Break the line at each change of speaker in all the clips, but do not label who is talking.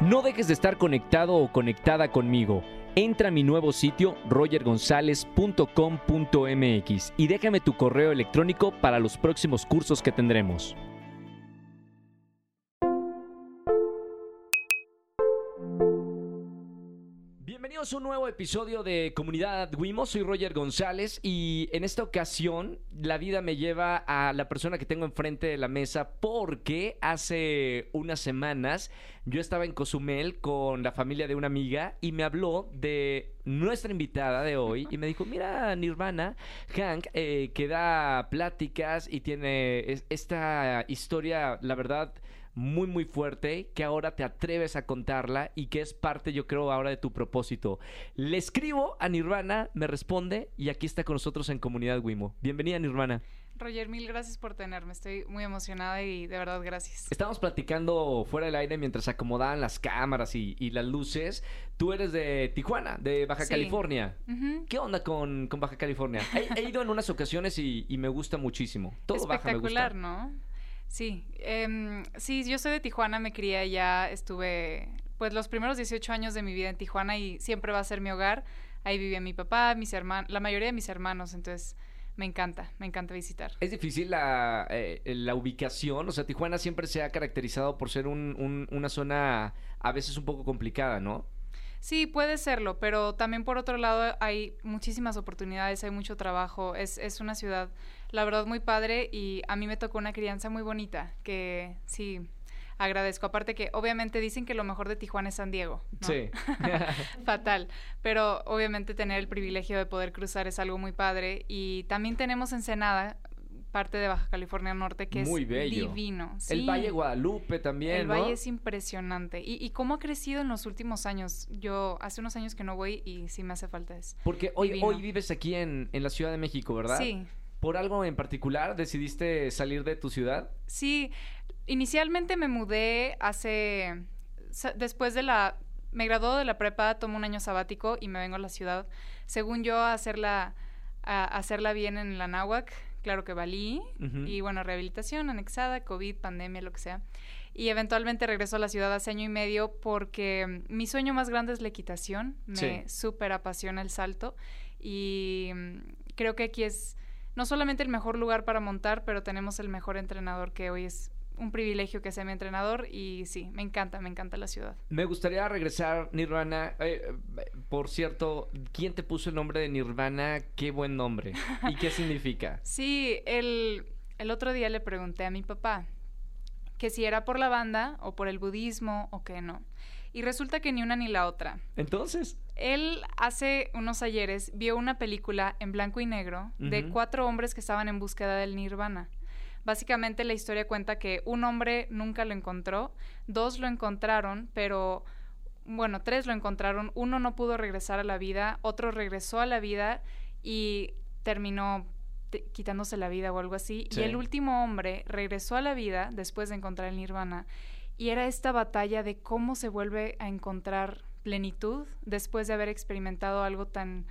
No dejes de estar conectado o conectada conmigo. Entra a mi nuevo sitio rogergonzalez.com.mx y déjame tu correo electrónico para los próximos cursos que tendremos. Bienvenidos a un nuevo episodio de Comunidad Wimo. Soy Roger González y en esta ocasión la vida me lleva a la persona que tengo enfrente de la mesa porque hace unas semanas yo estaba en Cozumel con la familia de una amiga y me habló de nuestra invitada de hoy y me dijo, mira Nirvana, Hank, eh, que da pláticas y tiene es- esta historia, la verdad muy muy fuerte que ahora te atreves a contarla y que es parte yo creo ahora de tu propósito. Le escribo a Nirvana, me responde y aquí está con nosotros en Comunidad Wimo. Bienvenida Nirvana.
Roger, mil gracias por tenerme. Estoy muy emocionada y de verdad gracias.
Estábamos platicando fuera del aire mientras se acomodaban las cámaras y, y las luces. Tú eres de Tijuana, de Baja
Sí.
California. ¿Qué onda con, con Baja California? He, he ido en unas ocasiones y, y me gusta muchísimo. Todo Baja me gusta.
Espectacular, ¿no? Sí, em, sí, yo soy de Tijuana, me crié allá, estuve pues los primeros 18 años de mi vida en Tijuana y siempre va a ser mi hogar. Ahí vivía mi papá, mis hermanos, la mayoría de mis hermanos, entonces me encanta, me encanta visitar.
Es difícil la, eh, la ubicación, o sea, Tijuana siempre se ha caracterizado por ser un- una zona a veces un poco complicada, ¿no?
Sí, puede serlo, pero también por otro lado hay muchísimas oportunidades, hay mucho trabajo, es, es una ciudad, la verdad, muy padre y a mí me tocó una crianza muy bonita, que sí, agradezco. Aparte que obviamente dicen que lo mejor de Tijuana es San Diego. ¿no?
Sí.
Fatal, pero obviamente tener el privilegio de poder cruzar es algo muy padre y también tenemos Ensenada, parte de Baja California Norte, que
Muy
es
bello.
divino.
El
sí.
Valle Guadalupe también,
El
¿no?
valle es impresionante. Y, y cómo ha crecido en los últimos años. Yo hace unos años que no voy y sí me hace falta eso.
Porque hoy,
divino.
hoy vives aquí en, en la Ciudad de México, ¿verdad?
Sí,
¿Por algo en particular decidiste salir de tu ciudad?
sí. Inicialmente me mudé hace... Después de la... Me graduó de la prepa, tomo un año sabático y me vengo a la ciudad. Según yo, a hacerla, a hacerla bien en la náhuac. Claro que valí. Y bueno, rehabilitación anexada, COVID, pandemia, lo que sea. Y eventualmente regreso a la ciudad hace año y medio porque mm, mi sueño más grande es la equitación. Me
Sí.
súper apasiona el salto. Y mm, creo que aquí es no solamente el mejor lugar para montar, pero tenemos el mejor entrenador que hoy es un privilegio que sea mi entrenador. Y sí, me encanta, me encanta la ciudad.
Me gustaría regresar, Nirvana. Eh, por cierto, ¿quién te puso el nombre de Nirvana? Qué buen nombre. ¿Y qué significa?
Sí, el, el otro día le pregunté a mi papá que si era por la banda o por el budismo o que no. Y resulta que ni una ni la otra.
Entonces,
Él hace unos ayeres vio una película en blanco y negro de cuatro hombres que estaban en búsqueda del nirvana. Básicamente la historia cuenta que un hombre nunca lo encontró, dos lo encontraron, pero bueno, tres lo encontraron, uno no pudo regresar a la vida, otro regresó a la vida y terminó te- quitándose la vida o algo así.
Sí.
Y el último hombre regresó a la vida después de encontrar el nirvana. Y era esta batalla de cómo se vuelve a encontrar plenitud después de haber experimentado algo tan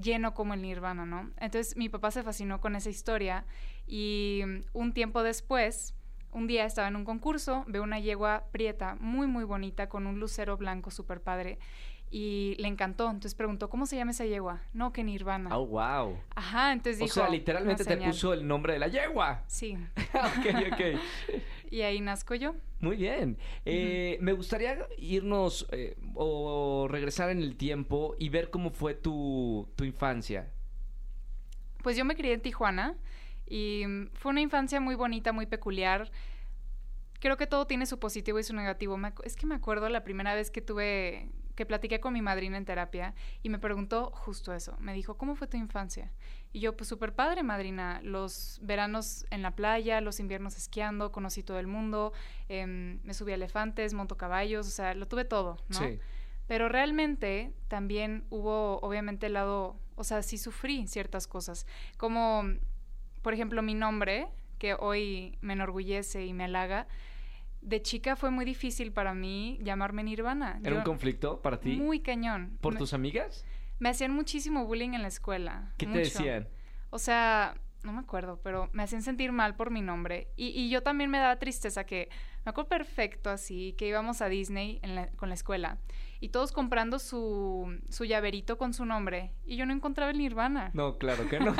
lleno como el nirvana, ¿no? Entonces mi papá se fascinó con esa historia y mm, un tiempo después, un día estaba en un concurso, veo una yegua prieta muy muy bonita con un lucero blanco súper padre y le encantó, entonces preguntó, ¿cómo se llama esa yegua? No, que nirvana.
oh, wow.
Ajá, entonces
O
dijo...
sea, literalmente
"Una
te
señal".
puso el nombre de la yegua.
Sí,
ok, ok.
y ahí nazco yo.
Muy bien. Eh, Me gustaría irnos eh, o regresar en el tiempo y ver cómo fue tu, tu infancia.
Pues yo me crié en Tijuana y mm, fue una infancia muy bonita, muy peculiar. Creo que todo tiene su positivo y su negativo. Me es que me acuerdo la primera vez que tuve, que platiqué con mi madrina en terapia y me preguntó justo eso. Me dijo, ¿cómo fue tu infancia? Y yo, pues súper padre, madrina. Los veranos en la playa, los inviernos esquiando, conocí todo el mundo, em, me subí a elefantes, monto caballos, o sea, lo tuve todo, ¿no?
Sí.
Pero realmente también hubo, obviamente, el lado, o sea, sí sufrí ciertas cosas. Como, por ejemplo, mi nombre, que hoy me enorgullece y me halaga, de chica fue muy difícil para mí llamarme Nirvana.
¿Era
Yo-
un conflicto para ti?
Muy cañón.
¿Por
me,
tus amigas?
Me hacían muchísimo bullying en la escuela.
¿Qué te decían?
O sea, no me acuerdo, pero me hacían sentir mal por mi nombre. Y, y yo también me daba tristeza que Me acuerdo perfecto así, que íbamos a Disney con la escuela y todos comprando su, su llaverito con su nombre y yo no encontraba el Nirvana.
No, claro que no.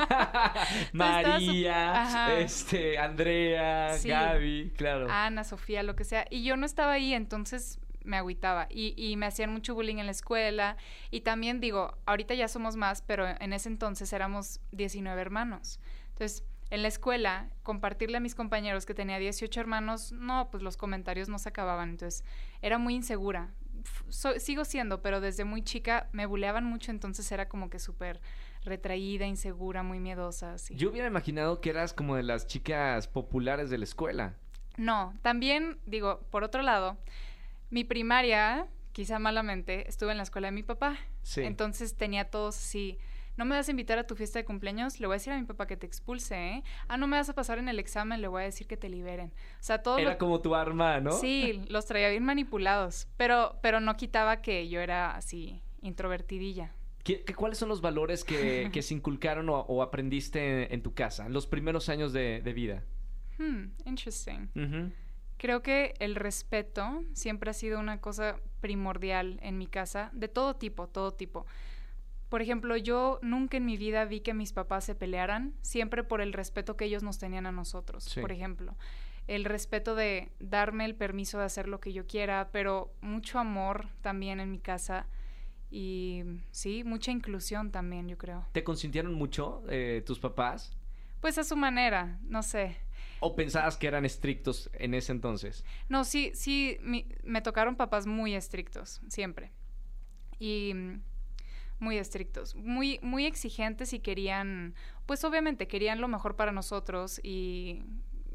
María, este, Andrea, Gaby, claro.
Ana, Sofía, lo que sea. Y yo no estaba ahí, entonces me agüitaba y, y, me hacían mucho bullying en la escuela y también digo, ahorita ya somos más, pero en ese entonces éramos 19 hermanos. Entonces, en la escuela, compartirle a mis compañeros que tenía 18 hermanos, no, pues los comentarios no se acababan, entonces era muy insegura. sigo siendo, pero desde muy chica me buleaban mucho, entonces era como que súper retraída, insegura, muy miedosa. Así.
Yo hubiera imaginado que eras como de las chicas populares de la escuela.
No, también digo, por otro lado, mi primaria, quizá malamente, estuve en la escuela de mi papá. Sí. Entonces tenía todos así no me vas a invitar a tu fiesta de cumpleaños, le voy a decir a mi papá que te expulse, ¿eh? Ah, no me vas a pasar en el examen, le voy a decir que te liberen. O sea, todo...
Era como tu arma, ¿no?
Sí, los traía bien manipulados, pero, pero no quitaba que yo era así, introvertidilla.
¿Qué, cuáles son los valores que, se inculcaron o, aprendiste en, tu casa, en los primeros años de, vida?
Hmm, interesting. Creo que el respeto siempre ha sido una cosa primordial en mi casa, de todo tipo, todo tipo. Por ejemplo, yo nunca en mi vida vi que mis papás se pelearan, siempre por el respeto que ellos nos tenían a nosotros, por ejemplo. El respeto de darme el permiso de hacer lo que yo quiera, pero mucho amor también en mi casa y sí, mucha inclusión también, yo creo.
¿Te consintieron mucho eh, tus papás?
Pues a su manera, no sé.
¿O pensabas que eran estrictos en ese entonces?
No, sí, sí, me tocaron papás muy estrictos, siempre. Y muy estrictos, muy, muy exigentes y querían, pues obviamente querían lo mejor para nosotros y,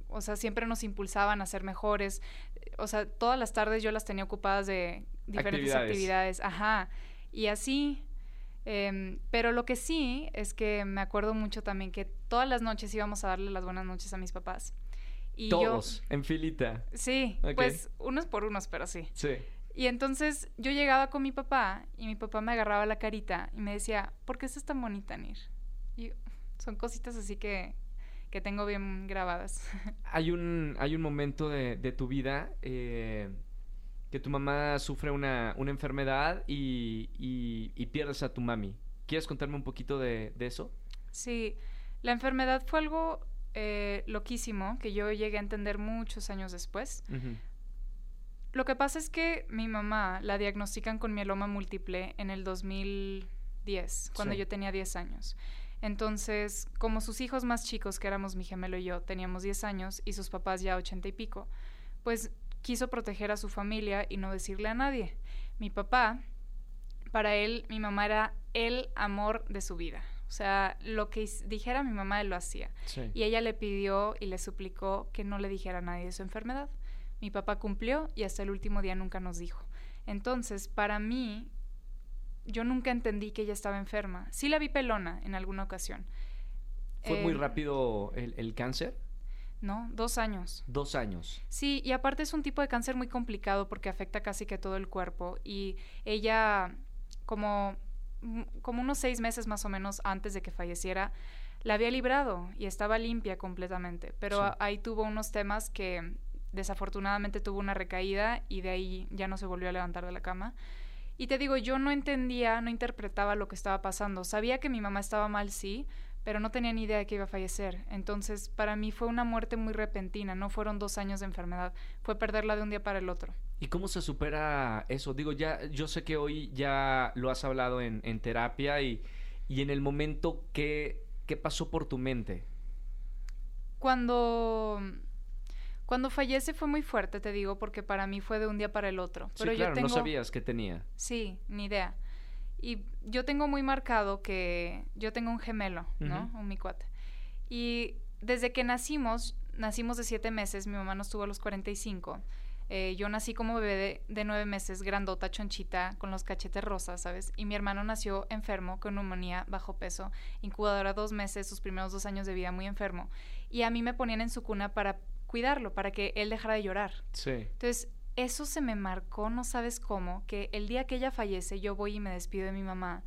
o sea, siempre nos impulsaban a ser mejores. O sea, todas las tardes yo las tenía ocupadas de diferentes actividades, ajá. Y así, em, pero lo que sí es que me acuerdo mucho también que todas las noches íbamos a darle las buenas noches a mis papás.
Y Todos, en filita.
Sí, pues unos por unos, pero sí.
Sí.
Y entonces yo llegaba con mi papá y mi papá me agarraba la carita y me decía, ¿por qué estás tan bonita, Nir? Y son cositas así que, que tengo bien grabadas.
Hay un, hay un momento de, de tu vida eh, que tu mamá sufre una, una enfermedad y, y, pierdes a tu mami. ¿Quieres contarme un poquito de, de eso?
Sí, la enfermedad fue algo eh, loquísimo que yo llegué a entender muchos años después. Lo que pasa es que mi mamá la diagnostican con mieloma múltiple en el 2010, cuando yo tenía 10 años. Entonces, como sus hijos más chicos, que éramos mi gemelo y yo, teníamos 10 años y sus papás ya 80 y pico, pues quiso proteger a su familia y no decirle a nadie. Mi papá, para él, mi mamá era el amor de su vida. O sea, lo que dijera mi mamá, él lo hacía. Y ella le pidió y le suplicó que no le dijera a nadie de su enfermedad. Mi papá cumplió y hasta el último día nunca nos dijo. Entonces, para mí, yo nunca entendí que ella estaba enferma. Sí la vi pelona en alguna ocasión.
¿Fue muy em, rápido el, cáncer?
No, dos años.
Dos años.
Sí, y aparte es un tipo de cáncer muy complicado porque afecta casi que todo el cuerpo. Y ella, como, como unos seis meses más o menos antes de que falleciera, la había librado y estaba limpia completamente. Pero ahí tuvo unos temas que desafortunadamente tuvo una recaída y de ahí ya no se volvió a levantar de la cama. Y te digo, yo no entendía, no interpretaba lo que estaba pasando. Sabía que mi mamá estaba mal, sí, pero no tenía ni idea de que iba a fallecer. Entonces, para mí fue una muerte muy repentina, no fueron dos años de enfermedad, fue perderla de un día para el otro.
¿Y cómo se supera eso? Digo, ya, yo sé que hoy ya lo has hablado en, terapia y, y, en el momento, ¿qué, ¿qué pasó por tu mente?
Cuando cuando fallece fue muy fuerte, te digo, porque para mí fue de un día para el otro.
Pero claro, yo tengo... no sabías que tenía.
Sí, ni idea. Y yo tengo muy marcado que yo tengo un gemelo, ¿no? Un mi cuate. Y desde que nacimos, nacimos de siete meses, mi mamá nos tuvo a los 45. Eh, yo nací como bebé de, de, nueve meses, grandota, chonchita, con los cachetes rosas, ¿sabes? Y mi hermano nació enfermo, con neumonía, bajo peso, incubadora dos meses, sus primeros dos años de vida muy enfermo. Y a mí me ponían en su cuna para cuidarlo, para que él dejara de llorar.
Sí.
Entonces, eso se me marcó, no sabes cómo, que el día que ella fallece, yo voy y me despido de mi mamá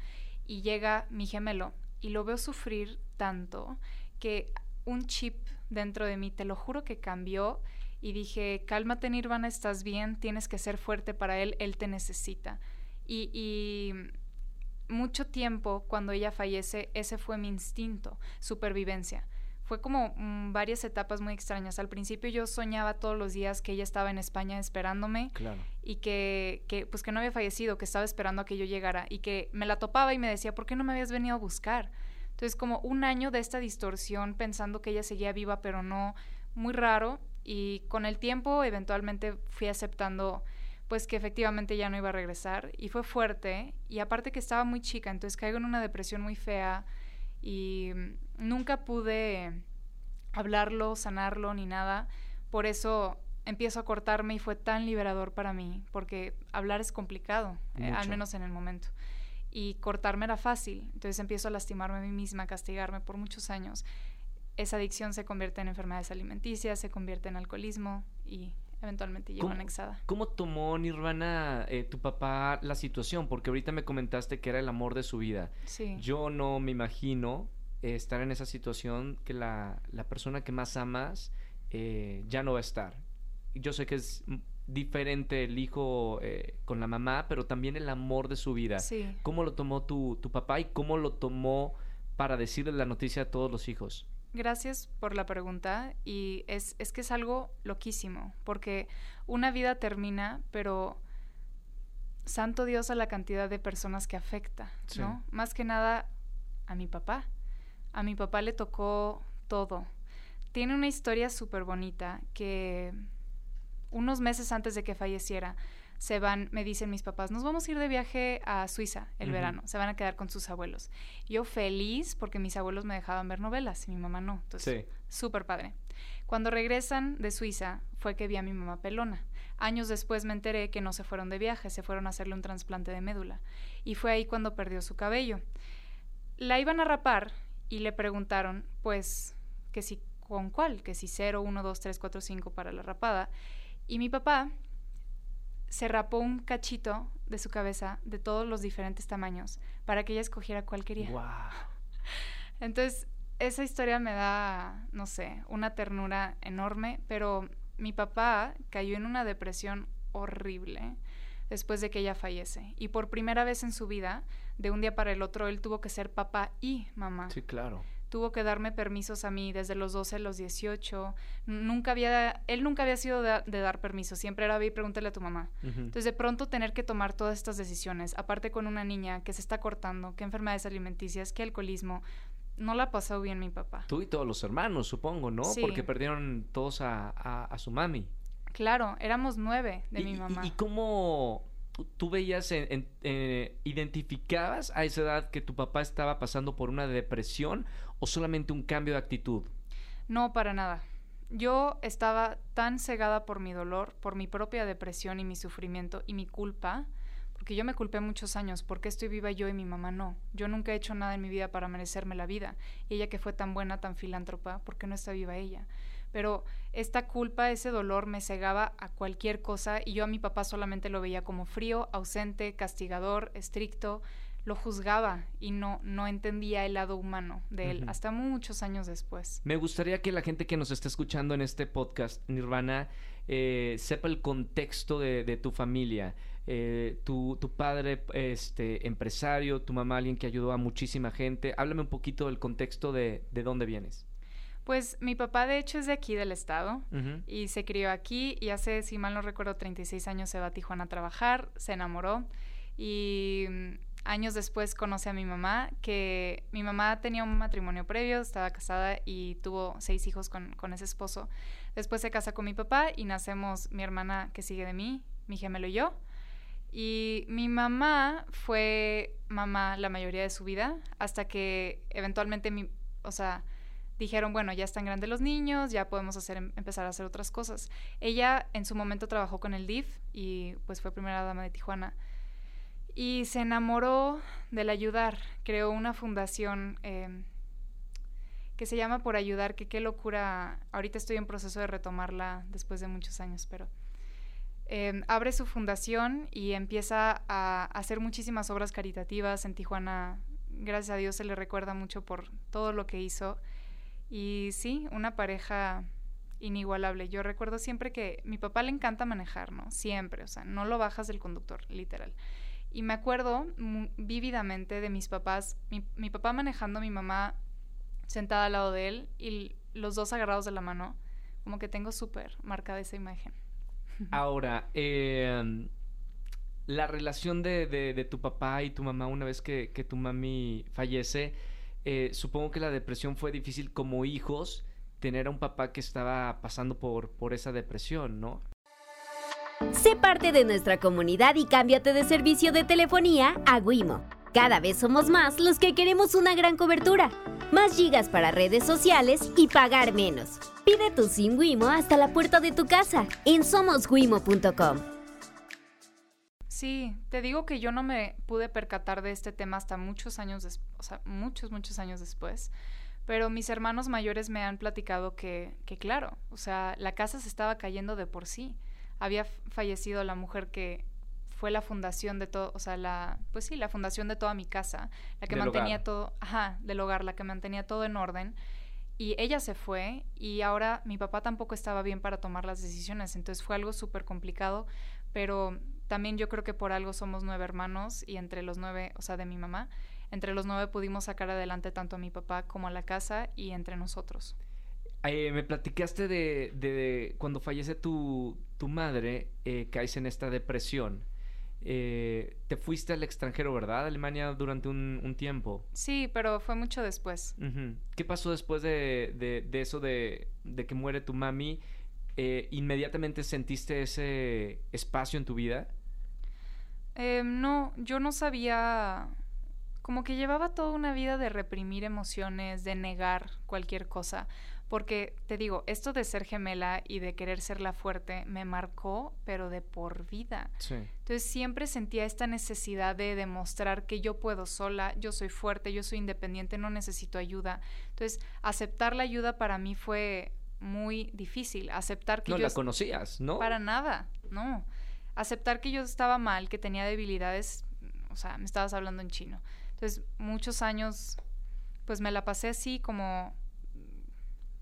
y llega mi gemelo y lo veo sufrir tanto que un chip dentro de mí, te lo juro que cambió y dije, cálmate Nirvana, estás bien, tienes que ser fuerte para él, él te necesita. Y, y mucho tiempo cuando ella fallece, ese fue mi instinto, supervivencia. Fue como mm, varias etapas muy extrañas. Al principio yo soñaba todos los días que ella estaba en España esperándome
Claro.
y que, que, pues que no había fallecido, que estaba esperando a que yo llegara y que me la topaba y me decía, ¿por qué no me habías venido a buscar? Entonces como un año de esta distorsión pensando que ella seguía viva pero no, muy raro y con el tiempo eventualmente fui aceptando pues que efectivamente ya no iba a regresar y fue fuerte y aparte que estaba muy chica, entonces caigo en una depresión muy fea y mm, nunca pude hablarlo, sanarlo ni nada, por eso empiezo a cortarme y fue tan liberador para mí, porque hablar es complicado, eh, al menos en el momento. Y cortarme era fácil, entonces empiezo a lastimarme a mí misma, a castigarme por muchos años. Esa adicción se convierte en enfermedades alimenticias, se convierte en alcoholismo y eventualmente llego
¿Cómo-
anexada.
¿Cómo tomó Nirvana, eh, tu papá, la situación? Porque ahorita me comentaste que era el amor de su vida.
Sí.
Yo no me imagino eh, estar en esa situación que la, la persona que más amas eh, ya no va a estar. Yo sé que es diferente el hijo eh, con la mamá, pero también el amor de su vida.
Sí.
¿Cómo lo tomó tu, tu papá y cómo lo tomó para decirle la noticia a todos los hijos?
Gracias por la pregunta y es, es que es algo loquísimo, porque una vida termina, pero santo Dios a la cantidad de personas que afecta,
Sí.
¿no? Más que nada a mi papá. A mi papá le tocó todo. Tiene una historia súper bonita que unos meses antes de que falleciera, se van, me dicen mis papás, nos vamos a ir de viaje a Suiza el verano, se van a quedar con sus abuelos. Yo feliz porque mis abuelos me dejaban ver novelas y mi mamá no. Entonces,
Sí.
súper padre. Cuando regresan de Suiza fue que vi a mi mamá pelona. Años después me enteré que no se fueron de viaje, se fueron a hacerle un trasplante de médula. Y fue ahí cuando perdió su cabello. La iban a rapar y le preguntaron, pues, que si con cuál, que si 0, 1, 2, 3, 4, 5 para la rapada. Y mi papá se rapó un cachito de su cabeza de todos los diferentes tamaños para que ella escogiera cuál quería.
Wow.
Entonces, esa historia me da, no sé, una ternura enorme, pero mi papá cayó en una depresión horrible después de que ella fallece. Y por primera vez en su vida, de un día para el otro, él tuvo que ser papá y mamá.
Sí, claro.
Tuvo que darme permisos a mí desde los 12 a los 18. Nunca había, él nunca había sido de, de dar permisos, siempre era ve y pregúntale a tu mamá.
Ujú.
Entonces, de pronto tener que tomar todas estas decisiones, aparte con una niña que se está cortando, que enfermedades alimenticias, que alcoholismo, no la pasó bien mi papá.
Tú y todos los hermanos, supongo, ¿no?
Sí.
Porque perdieron todos a, a- a su mami.
Claro, éramos nueve de
y,
mi mamá.
¿Y cómo tú- veías, en- en- eh, identificabas a esa edad que tu papá estaba pasando por una depresión o solamente un cambio de actitud?
No, para nada. Yo estaba tan cegada por mi dolor, por mi propia depresión y mi sufrimiento y mi culpa, porque yo me culpé muchos años, ¿por qué estoy viva yo y mi mamá no? Yo nunca he hecho nada en mi vida para merecerme la vida. Y ella que fue tan buena, tan filántropa, ¿por qué no está viva ella? Pero esta culpa, ese dolor me cegaba a cualquier cosa y yo a mi papá solamente lo veía como frío, ausente, castigador, estricto, lo juzgaba y no, no entendía el lado humano de él hasta muchos años después.
Me gustaría que la gente que nos está escuchando en este podcast, Nirvana, eh, sepa el contexto de, de tu familia. Eh, tu, tu padre, este, empresario, tu mamá, alguien que ayudó a muchísima gente. Háblame un poquito del contexto de, de dónde vienes.
Pues mi papá de hecho es de aquí del estado y se crió aquí y hace, si mal no recuerdo, 36 años se va a Tijuana a trabajar, se enamoró y mm, años después conoce a mi mamá, que mi mamá tenía un matrimonio previo, estaba casada y tuvo seis hijos con, con ese esposo. Después se casa con mi papá y nacemos mi hermana que sigue de mí, mi gemelo y yo. Y mi mamá fue mamá la mayoría de su vida hasta que eventualmente mi, o sea, dijeron, bueno, ya están grandes los niños, ya podemos hacer, em- empezar a hacer otras cosas. Ella en su momento trabajó con el DIF y pues fue primera dama de Tijuana. Y se enamoró del ayudar, creó una fundación eh, que se llama Por Ayudar, que qué locura, ahorita estoy en proceso de retomarla después de muchos años, pero eh, abre su fundación y empieza a hacer muchísimas obras caritativas en Tijuana. Gracias a Dios se le recuerda mucho por todo lo que hizo. Y sí, una pareja inigualable. Yo recuerdo siempre que mi papá le encanta manejar, ¿no? Siempre, o sea, no lo bajas del conductor, literal. Y me acuerdo vívidamente de mis papás, mi, papá manejando, mi mamá sentada al lado de él y los dos agarrados de la mano, como que tengo súper marcada esa imagen.
Ahora, eh, la relación de, de, tu papá y tu mamá una vez que, que tu mami fallece, eh, supongo que la depresión fue difícil como hijos tener a un papá que estaba pasando por, por esa depresión, ¿no?
Sé parte de nuestra comunidad y cámbiate de servicio de telefonía a Wimo. Cada vez somos más los que queremos una gran cobertura, más gigas para redes sociales y pagar menos. Pide tu SIM Wimo hasta la puerta de tu casa en somoswimo.com.
Sí, te digo que yo no me pude percatar de este tema hasta muchos años, después, o sea, muchos, muchos años después. Pero mis hermanos mayores me han platicado que, que, claro, o sea, la casa se estaba cayendo de por sí. Había fallecido la mujer que fue la fundación de todo, o sea, la, pues sí, la fundación de toda mi casa, la que mantenía todo, ajá, del hogar, la que mantenía todo en orden. Y ella se fue y ahora mi papá tampoco estaba bien para tomar las decisiones, entonces fue algo súper complicado, pero también yo creo que por algo somos nueve hermanos y entre los nueve, o sea, de mi mamá, entre los nueve pudimos sacar adelante tanto a mi papá como a la casa y entre nosotros.
Eh, me platicaste de, de, cuando fallece tu, tu madre, eh, caes en esta depresión. Eh, te fuiste al extranjero, ¿verdad? Alemania durante un, tiempo.
Sí, pero fue mucho después.
¿Qué pasó después de, de eso de, que muere tu mami? Eh, ¿inmediatamente sentiste ese espacio en tu vida?
Em, no, yo no sabía, como que llevaba toda una vida de reprimir emociones, de negar cualquier cosa, porque te digo, esto de ser gemela y de querer ser la fuerte me marcó, pero de por vida. Entonces siempre sentía esta necesidad de demostrar que yo puedo sola, yo soy fuerte, yo soy independiente, no necesito ayuda. Entonces aceptar la ayuda para mí fue muy difícil. Aceptar que
no la conocías, ¿no?
Para nada, no. Aceptar que yo estaba mal, que tenía debilidades, o sea, me estabas hablando en chino. Entonces, muchos años, pues me la pasé así como,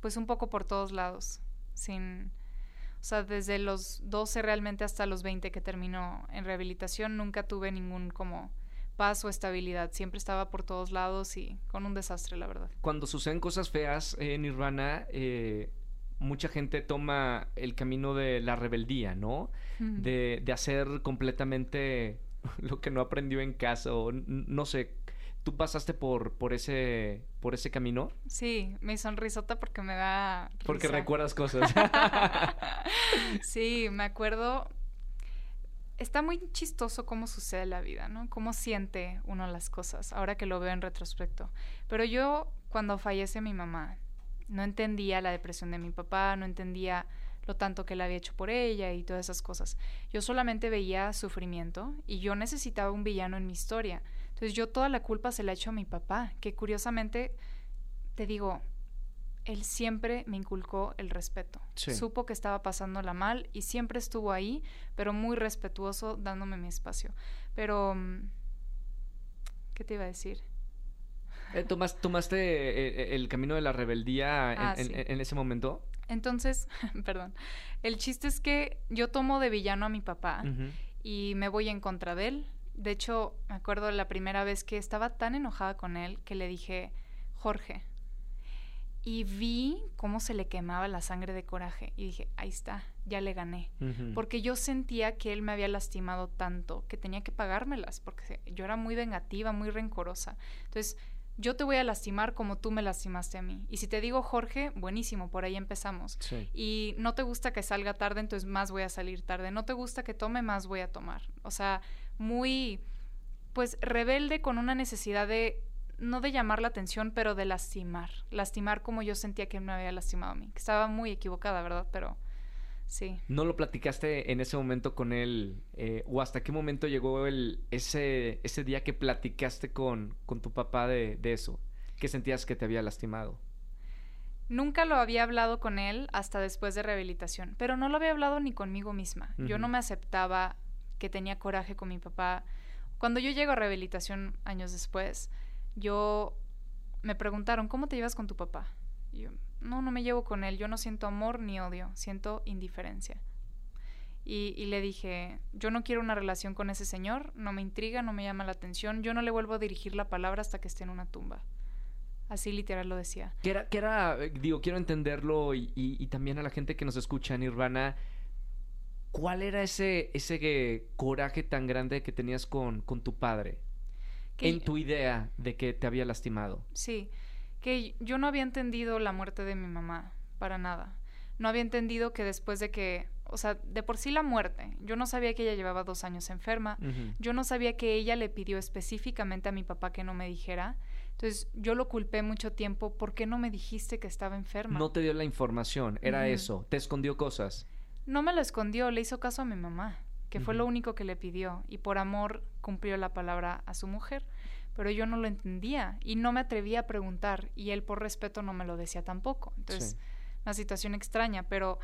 pues un poco por todos lados, sin... O sea, desde los 12 realmente hasta los 20 que terminó en rehabilitación, nunca tuve ningún como paz o estabilidad. Siempre estaba por todos lados y con un desastre, la verdad.
Cuando suceden cosas feas en Nirvana, eh, mucha gente toma el camino de la rebeldía, ¿no? de, de, hacer completamente lo que no aprendió en casa o no sé. ¿Tú pasaste por, por, ese, por ese camino?
Sí, mi sonrisota porque me da...
Porque recuerdas cosas.
sí, me acuerdo... Está muy chistoso cómo sucede la vida, ¿no? Cómo siente uno las cosas, ahora que lo veo en retrospecto. Pero yo, cuando fallece mi mamá, no entendía la depresión de mi papá, no entendía lo tanto que él había hecho por ella y todas esas cosas. Yo solamente veía sufrimiento y yo necesitaba un villano en mi historia. Entonces yo toda la culpa se la echo a mi papá, que curiosamente, te digo, él siempre me inculcó el respeto. Supo que estaba pasándola mal y siempre estuvo ahí, pero muy respetuoso, dándome mi espacio. Pero, mm, ¿qué te iba a decir?
Eh, ¿Tomaste eh, eh, el camino de la rebeldía ah, en, ese momento?
Entonces, perdón, el chiste es que yo tomo de villano a mi papá y me voy en contra de él. De hecho, me acuerdo la primera vez que estaba tan enojada con él que le dije, Jorge, y vi cómo se le quemaba la sangre de coraje y dije, ahí está, ya le gané. Porque yo sentía que él me había lastimado tanto que tenía que pagármelas, porque yo era muy vengativa, muy rencorosa. Entonces, yo te voy a lastimar como tú me lastimaste a mí. Y si te digo Jorge, buenísimo, por ahí empezamos. Y no te gusta que salga tarde, entonces más voy a salir tarde. No te gusta que tome, más voy a tomar. O sea, muy, pues rebelde con una necesidad de, no de llamar la atención, pero de lastimar. Lastimar como yo sentía que me había lastimado a mí. Que estaba muy equivocada, ¿verdad? Pero Sí.
¿No lo platicaste en ese momento con él? Eh, ¿O hasta qué momento llegó el, ese, ese día que platicaste con, con tu papá de, eso? ¿Qué sentías que te había lastimado?
Nunca lo había hablado con él hasta después de rehabilitación, pero no lo había hablado ni conmigo misma. Yo no me aceptaba que tenía coraje con mi papá. Cuando yo llego a rehabilitación años después, yo me preguntaron, ¿cómo te llevas con tu papá? Y yo, no, no me llevo con él, yo no siento amor ni odio, siento indiferencia. Y, y, le dije, yo no quiero una relación con ese señor, no me intriga, no me llama la atención, yo no le vuelvo a dirigir la palabra hasta que esté en una tumba. Así literal lo decía.
Que era, que era digo, quiero entenderlo y, y, y, también a la gente que nos escucha, Nirvana, ¿cuál era ese, ese coraje tan grande que tenías con, con tu padre? Que en tu idea de que te había lastimado.
Sí, que yo no había entendido la muerte de mi mamá, para nada. No había entendido que después de que o sea, de por sí la muerte. Yo no sabía que ella llevaba dos años enferma. Uh -huh. Yo no sabía que ella le pidió específicamente a mi papá que no me dijera. Entonces yo lo culpé mucho tiempo. ¿Por qué no me dijiste que estaba enferma?
No te dio la información, era uh -huh. eso. ¿Te escondió cosas?
No me lo escondió, le hizo caso a mi mamá, que uh -huh. fue lo único que le pidió. Y por amor cumplió la palabra a su mujer. Pero yo no lo entendía y no me atrevía a preguntar. Y él por respeto no me lo decía tampoco. Entonces, sí. una situación extraña, pero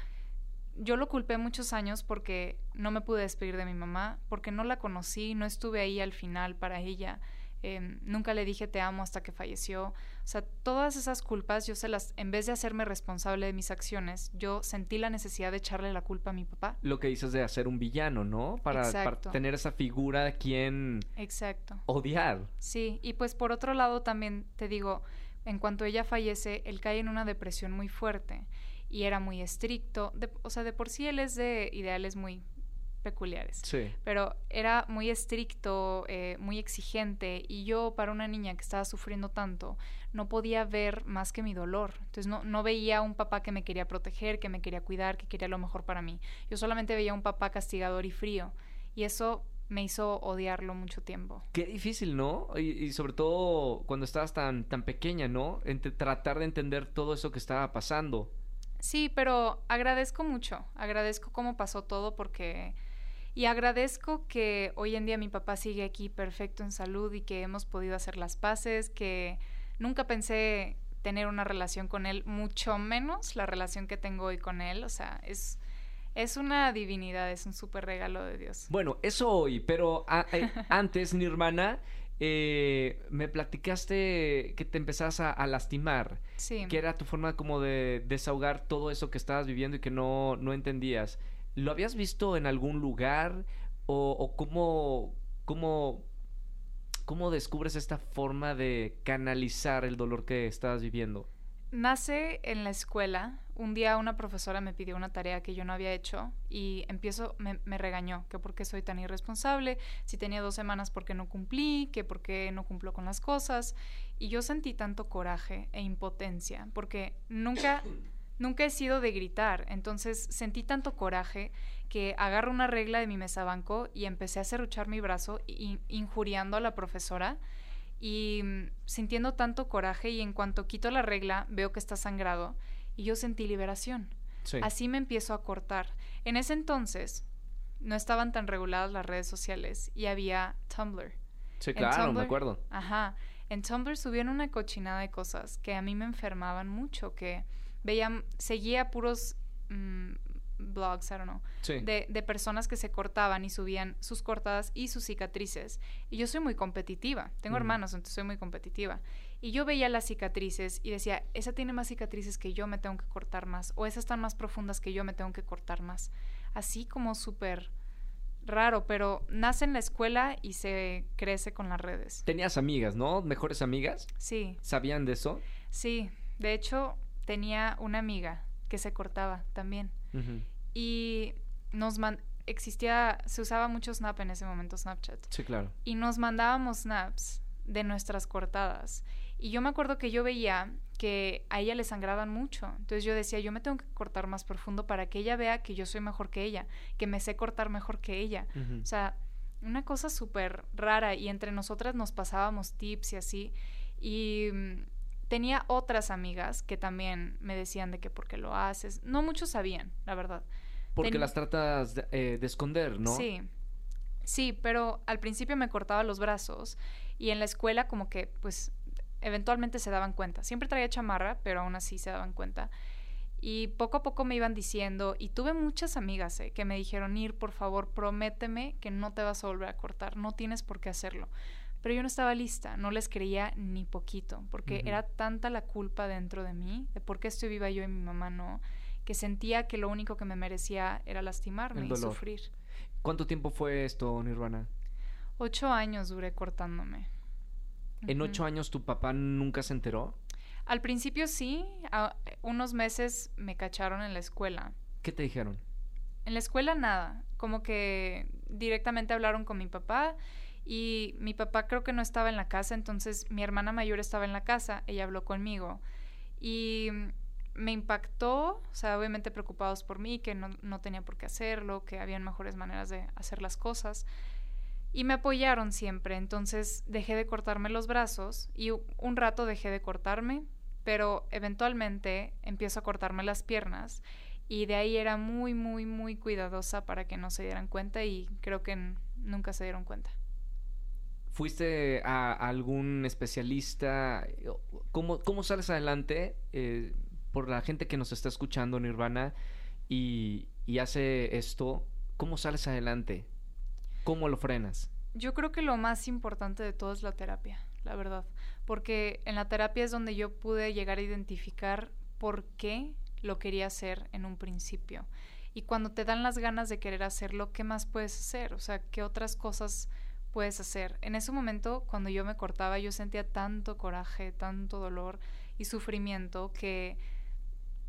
yo lo culpé muchos años porque no me pude despedir de mi mamá, porque no la conocí, no estuve ahí al final para ella. Eh, nunca le dije te amo hasta que falleció. O sea, todas esas culpas yo se las, en vez de hacerme responsable de mis acciones, yo sentí la necesidad de echarle la culpa a mi papá.
Lo que dices de hacer un villano, ¿no? Para, para tener esa figura a quien
Exacto.
odiar.
Sí, y pues por otro lado también te digo, en cuanto ella fallece, él cae en una depresión muy fuerte y era muy estricto. De, o sea, de por sí él es de ideales muy peculiares.
Sí.
Pero era muy estricto, eh, muy exigente y yo para una niña que estaba sufriendo tanto no podía ver más que mi dolor. Entonces no, no veía un papá que me quería proteger, que me quería cuidar, que quería lo mejor para mí. Yo solamente veía un papá castigador y frío y eso me hizo odiarlo mucho tiempo.
Qué difícil, ¿no? Y, y sobre todo cuando estabas tan, tan pequeña, ¿no? Entre, tratar de entender todo eso que estaba pasando.
Sí, pero agradezco mucho, agradezco cómo pasó todo porque... Y agradezco que hoy en día mi papá sigue aquí perfecto en salud y que hemos podido hacer las paces, que nunca pensé tener una relación con él, mucho menos la relación que tengo hoy con él. O sea, es, es una divinidad, es un súper regalo de Dios.
Bueno, eso hoy, pero a, eh, antes, mi hermana, eh, me platicaste que te empezabas a, a, lastimar.
Sí.
Que era tu forma como de desahogar todo eso que estabas viviendo y que no, no entendías. ¿Lo habías visto en algún lugar? ¿O, cómo, cómo, cómo descubres esta forma de canalizar el dolor que estabas viviendo?
Nace en la escuela. Un día una profesora me pidió una tarea que yo no había hecho y empiezo, me, me regañó, que por qué soy tan irresponsable, si tenía dos semanas porque no cumplí, que por qué no cumplo con las cosas. Y yo sentí tanto coraje e impotencia, porque nunca, nunca he sido de gritar, entonces sentí tanto coraje que agarro una regla de mi mesabanco y empecé a serruchar mi brazo, injuriando a la profesora y mm, sintiendo tanto coraje y en cuanto quito la regla veo que está sangrado y yo sentí liberación.
Sí.
Así me empiezo a cortar. En ese entonces no estaban tan reguladas las redes sociales y había Tumblr.
Sí, claro,
Tumblr,
me acuerdo.
Ajá. En Tumblr subían una cochinada de cosas que a mí me enfermaban mucho, que veía, seguía puros mmm, blogs, I don't know,
sí.
de, de, personas que se cortaban y subían sus cortadas y sus cicatrices. Y yo soy muy competitiva, tengo mm. hermanos, entonces soy muy competitiva. Y yo veía las cicatrices y decía, esa tiene más cicatrices que yo, me tengo que cortar más. O esas están más profundas que yo, me tengo que cortar más. Así como súper raro, pero nace en la escuela y se crece con las redes.
Tenías amigas, ¿no? ¿Mejores amigas?
Sí.
¿Sabían de eso?
Sí, de hecho tenía una amiga que se cortaba también.
Uh -huh.
Y nos man existía, se usaba mucho Snap en ese momento, Snapchat.
Sí, claro.
Y nos mandábamos snaps de nuestras cortadas. Y yo me acuerdo que yo veía que a ella le sangraban mucho. Entonces yo decía, yo me tengo que cortar más profundo para que ella vea que yo soy mejor que ella, que me sé cortar mejor que ella.
Uh -huh.
O sea, una cosa súper rara y entre nosotras nos pasábamos tips y así. Y mm, tenía otras amigas que también me decían de que por qué lo haces. No muchos sabían, la verdad.
Porque Ten... las tratas de, eh, de, esconder, ¿no?
Sí. Sí, pero al principio me cortaba los brazos y en la escuela como que pues eventualmente se daban cuenta. Siempre traía chamarra, pero aún así se daban cuenta. Y poco a poco me iban diciendo, y tuve muchas amigas eh, que me dijeron, Ir, por favor, prométeme que no te vas a volver a cortar, no tienes por qué hacerlo. Pero yo no estaba lista, no les creía ni poquito, porque era tanta la culpa dentro de mí, de por qué estoy viva yo y mi mamá no, que sentía que lo único que me merecía era lastimarme y sufrir.
¿Cuánto tiempo fue esto, Nirvana?
Ocho años duré cortándome.
¿En ocho años tu papá nunca se enteró?
Al principio sí, a- unos meses me cacharon en la escuela.
¿Qué te dijeron?
En la escuela nada, como que directamente hablaron con mi papá y mi papá creo que no estaba en la casa, entonces mi hermana mayor estaba en la casa, ella habló conmigo y me impactó, o sea, obviamente preocupados por mí, que no, tenía por qué hacerlo, que habían mejores maneras de hacer las cosas. Y me apoyaron siempre, entonces dejé de cortarme los brazos y un rato dejé de cortarme, pero eventualmente empiezo a cortarme las piernas y de ahí era muy, muy, muy cuidadosa para que no se dieran cuenta y creo que nunca se dieron cuenta.
¿Fuiste a algún especialista? ¿Cómo, cómo sales adelante eh, por la gente que nos está escuchando, Nirvana, y, y hace esto? ¿Cómo sales adelante? ¿Cómo lo frenas?
Yo creo que lo más importante de todo es la terapia, la verdad, porque en la terapia es donde yo pude llegar a identificar por qué lo quería hacer en un principio. Y cuando te dan las ganas de querer hacerlo, ¿qué más puedes hacer? O sea, ¿qué otras cosas puedes hacer? En ese momento, cuando yo me cortaba, yo sentía tanto coraje, tanto dolor y sufrimiento que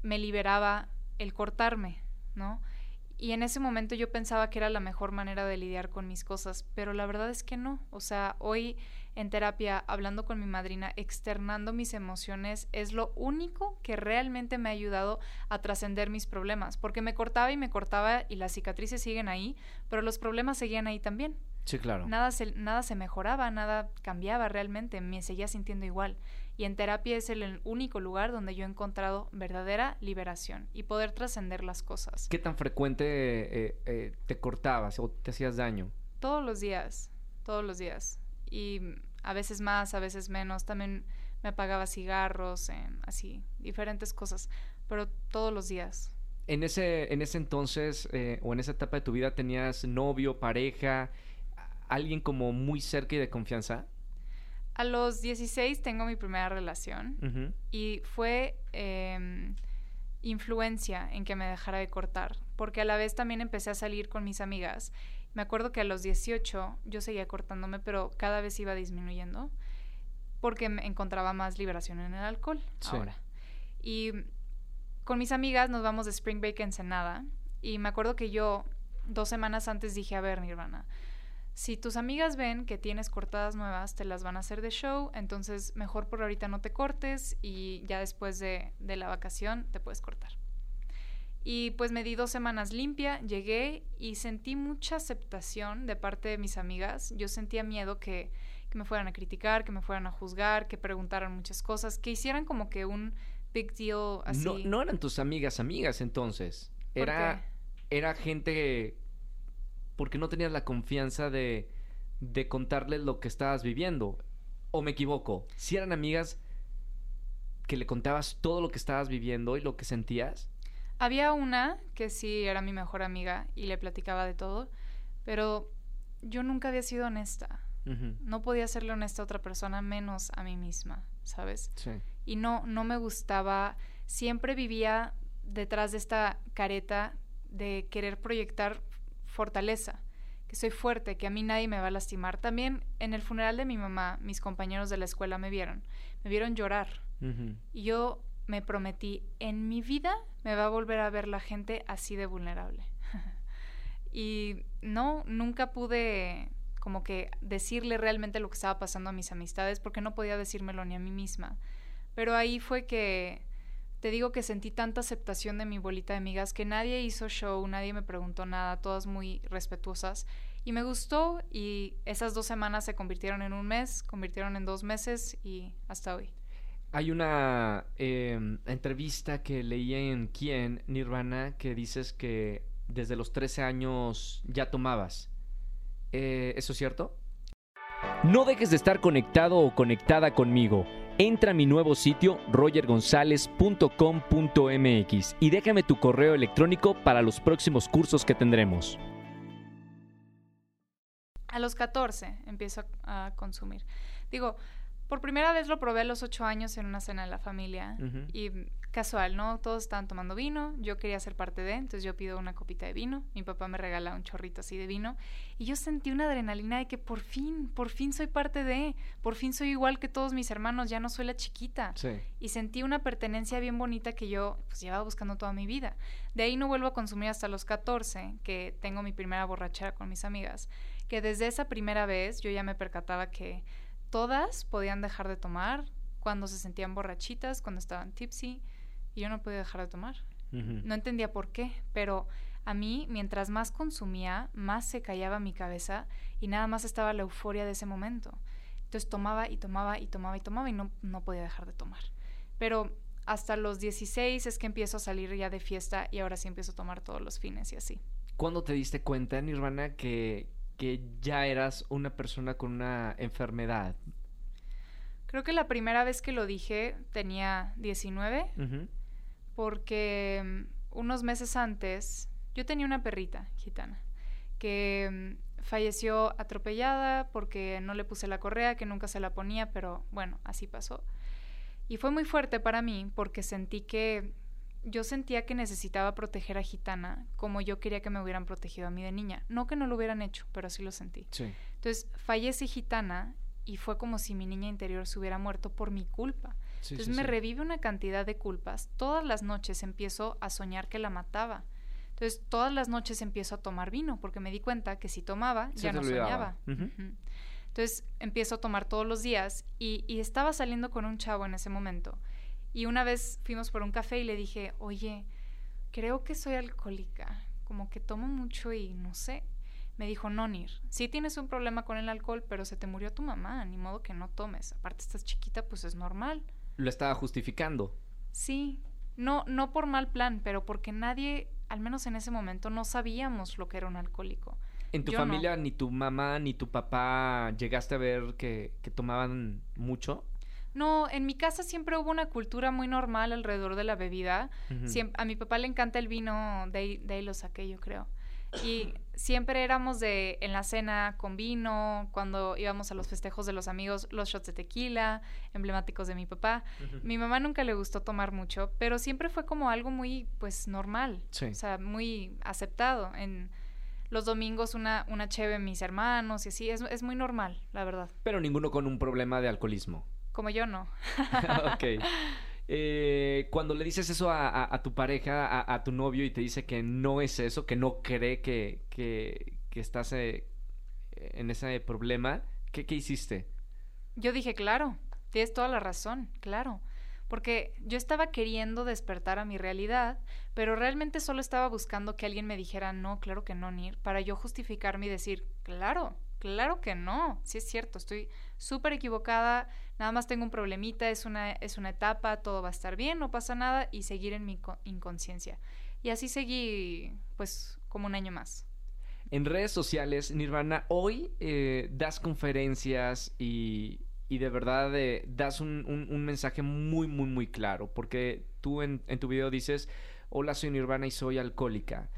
me liberaba el cortarme, ¿no? Y en ese momento yo pensaba que era la mejor manera de lidiar con mis cosas, pero la verdad es que no. O sea, hoy en terapia, hablando con mi madrina, externando mis emociones, es lo único que realmente me ha ayudado a trascender mis problemas, porque me cortaba y me cortaba y las cicatrices siguen ahí, pero los problemas seguían ahí también.
Sí, claro.
Nada se, nada se mejoraba, nada cambiaba realmente, me seguía sintiendo igual. Y en terapia es el, el único lugar donde yo he encontrado verdadera liberación y poder trascender las cosas.
¿Qué tan frecuente eh, eh, te cortabas o te hacías daño?
Todos los días, todos los días. Y a veces más, a veces menos. También me apagaba cigarros, así, diferentes cosas, pero todos los días.
En ese, en ese entonces eh, o en esa etapa de tu vida tenías novio, pareja, alguien como muy cerca y de confianza.
A los 16 tengo mi primera relación. Y fue em, influencia en que me dejara de cortar, porque a la vez también empecé a salir con mis amigas. Me acuerdo que a los 18 yo seguía cortándome, pero cada vez iba disminuyendo, porque me encontraba más liberación en el alcohol
Sí.
ahora. Y con mis amigas nos vamos de Spring Break a Ensenada, y me acuerdo que yo dos semanas antes dije, a ver, Nirvana, si tus amigas ven que tienes cortadas nuevas, te las van a hacer de show, entonces mejor por ahorita no te cortes y ya después de, de la vacación te puedes cortar. Y pues me di dos semanas limpia, llegué y sentí mucha aceptación de parte de mis amigas. Yo sentía miedo que, que me fueran a criticar, que me fueran a juzgar, que preguntaran muchas cosas, que hicieran como que un big deal así.
No, no eran tus amigas amigas entonces.
¿Por
Era,
qué?
era gente porque no tenías la confianza de, de contarles lo que estabas viviendo. ¿O me equivoco? Si eran amigas que le contabas todo lo que estabas viviendo y lo que sentías.
Había una que sí era mi mejor amiga y le platicaba de todo, pero yo nunca había sido honesta. No podía serle honesta a otra persona menos a mí misma, ¿sabes?
Sí.
Y no, no me gustaba, siempre vivía detrás de esta careta de querer proyectar fortaleza, que soy fuerte, que a mí nadie me va a lastimar. También en el funeral de mi mamá, mis compañeros de la escuela me vieron, me vieron llorar. Y yo me prometí, en mi vida me va a volver a ver la gente así de vulnerable. y no, nunca pude como que decirle realmente lo que estaba pasando a mis amistades porque no podía decírmelo ni a mí misma. Pero ahí fue que te digo que sentí tanta aceptación de mi bolita de amigas que nadie hizo show, nadie me preguntó nada, todas muy respetuosas. Y me gustó y esas dos semanas se convirtieron en un mes, convirtieron en dos meses y hasta hoy.
Hay una em, entrevista que leí en Quién, Nirvana, que dices que desde los 13 años ya tomabas. Eh, ¿Eso es cierto? No dejes de estar conectado o conectada conmigo. Entra a mi nuevo sitio rogergonzalez.com.mx y déjame tu correo electrónico para los próximos cursos que tendremos.
A los 14 empiezo a, consumir. Digo, por primera vez lo probé a los 8 años en una cena de la familia
Ujú.
y casual, ¿no? Todos estaban tomando vino, yo quería ser parte de, entonces yo pido una copita de vino, mi papá me regala un chorrito así de vino y yo sentí una adrenalina de que por fin, por fin soy parte de, por fin soy igual que todos mis hermanos, ya no soy la chiquita.
Sí.
Y sentí una pertenencia bien bonita que yo pues llevaba buscando toda mi vida. De ahí no vuelvo a consumir hasta los 14, que tengo mi primera borrachera con mis amigas, que desde esa primera vez yo ya me percataba que todas podían dejar de tomar cuando se sentían borrachitas, cuando estaban tipsy, y yo no podía dejar de tomar. No entendía por qué, pero a mí, mientras más consumía, más se callaba mi cabeza y nada más estaba la euforia de ese momento. Entonces tomaba y tomaba y tomaba y tomaba y no, no podía dejar de tomar. Pero hasta los 16 es que empiezo a salir ya de fiesta y ahora sí empiezo a tomar todos los fines y así.
¿Cuándo te diste cuenta, Nirvana, que, que ya eras una persona con una enfermedad?
Creo que la primera vez que lo dije tenía 19
Ujú.
porque mm, unos meses antes yo tenía una perrita gitana que mm, falleció atropellada porque no le puse la correa, que nunca se la ponía, pero bueno, así pasó. Y fue muy fuerte para mí porque sentí que yo sentía que necesitaba proteger a Gitana como yo quería que me hubieran protegido a mí de niña. No que no lo hubieran hecho, pero sí lo sentí.
Sí.
Entonces fallece Gitana y fue como si mi niña interior se hubiera muerto por mi culpa.
Sí,
Entonces
sí,
me revive una cantidad de culpas. Todas las noches empiezo a soñar que la mataba. Entonces todas las noches empiezo a tomar vino porque me di cuenta que si tomaba ya no soñaba. Entonces empiezo a tomar todos los días y, y estaba saliendo con un chavo en ese momento. Y una vez fuimos por un café y le dije, oye, creo que soy alcohólica, como que tomo mucho y no sé. Me dijo, no, Nir, sí tienes un problema con el alcohol, pero se te murió tu mamá, ni modo que no tomes. Aparte estás chiquita, pues es normal.
Lo estaba justificando.
Sí, no, no por mal plan, pero porque nadie, al menos en ese momento, no sabíamos lo que era un alcohólico.
¿En tu
Yo no.
familia ni tu mamá ni tu papá llegaste a ver que, que tomaban mucho?
No, en mi casa siempre hubo una cultura muy normal alrededor de la bebida. A mi papá le encanta el vino, de ahí, de ahí lo saqué yo creo. Y siempre éramos de en la cena con vino, cuando íbamos a los festejos de los amigos, los shots de tequila, emblemáticos de mi papá. Mi mamá nunca le gustó tomar mucho, pero siempre fue como algo muy, pues, normal.
Sí.
O sea, muy aceptado. En los domingos una, una cheve mis hermanos y así. Es, es muy normal, la verdad.
Pero ninguno con un problema de alcoholismo.
Como yo no.
ok. Eh, cuando le dices eso a, a- a tu pareja, a, a tu novio, y te dice que no es eso, que no cree que, que, que estás eh, en ese problema, ¿qué, qué hiciste?
Yo dije, claro, tienes toda la razón, claro. Porque yo estaba queriendo despertar a mi realidad, pero realmente solo estaba buscando que alguien me dijera, no, claro que no, Nir, para yo justificarme y decir, claro, claro que no, sí es cierto, estoy súper equivocada, nada más tengo un problemita, es una, es una etapa, todo va a estar bien, no pasa nada, y seguir en mi co- inconsciencia. Y así seguí, pues, como un año más.
En redes sociales, Nirvana, hoy eh, das conferencias y, y de verdad eh, das un, un- un mensaje muy, muy, muy claro, porque tú en, en tu video dices, hola, soy Nirvana y soy alcohólica.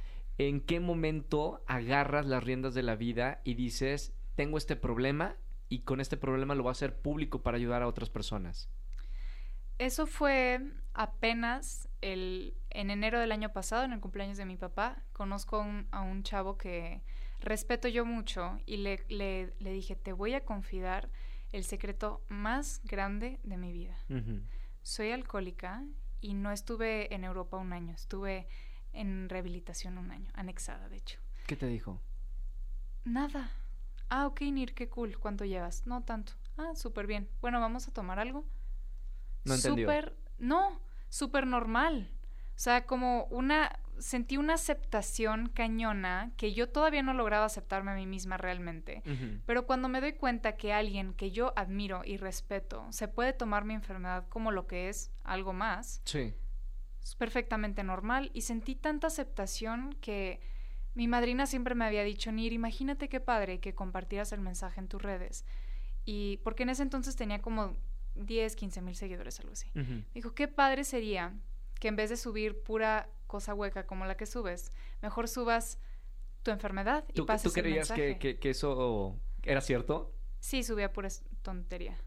¿En qué momento agarras las riendas de la vida y dices, tengo este problema y con este problema lo voy a hacer público para ayudar a otras personas?
Eso fue apenas el, en enero del año pasado, en el cumpleaños de mi papá. Conozco a un, a un chavo que respeto yo mucho y le, le- le dije, te voy a confidar el secreto más grande de mi vida. Soy alcohólica y no estuve en Europa un año, estuve en rehabilitación un año, anexada de hecho.
¿Qué te dijo?
Nada. Ah, ok, Nir, qué cool. ¿Cuánto llevas? No tanto. Ah, súper bien. Bueno, vamos a tomar algo.
No entendió.
Súper, no, súper normal. O sea, como una, sentí una aceptación cañona que yo todavía no lograba aceptarme a mí misma realmente. Pero cuando me doy cuenta que alguien que yo admiro y respeto se puede tomar mi enfermedad como lo que es algo más,
Sí.
Es perfectamente normal y sentí tanta aceptación que mi madrina siempre me había dicho, Nir, imagínate qué padre que compartieras el mensaje en tus redes. Y porque en ese entonces tenía como 10, 15 mil seguidores, algo así. Me dijo, qué padre sería que en vez de subir pura cosa hueca como la que subes, mejor subas tu enfermedad y
¿Tú,
pasas
tú creías que,
mensaje.
que- que eso era cierto?
Sí, subía pura tontería.